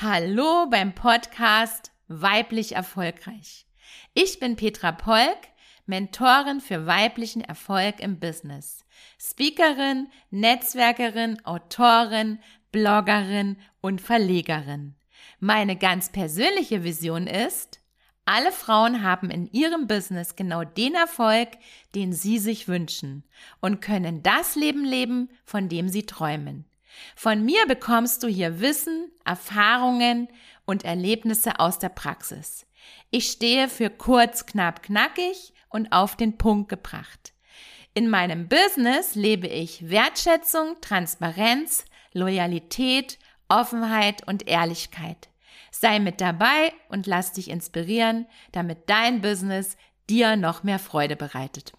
Hallo beim Podcast Weiblich Erfolgreich. Ich bin Petra Polk, Mentorin für weiblichen Erfolg im Business, Speakerin, Netzwerkerin, Autorin, Bloggerin und Verlegerin. Meine ganz persönliche Vision ist, alle Frauen haben in ihrem Business genau den Erfolg, den sie sich wünschen und können das Leben leben, von dem sie träumen. Von mir bekommst du hier Wissen, Erfahrungen und Erlebnisse aus der Praxis. Ich stehe für kurz, knapp, knackig und auf den Punkt gebracht. In meinem Business lebe ich Wertschätzung, Transparenz, Loyalität, Offenheit und Ehrlichkeit. Sei mit dabei und lass dich inspirieren, damit dein Business dir noch mehr Freude bereitet.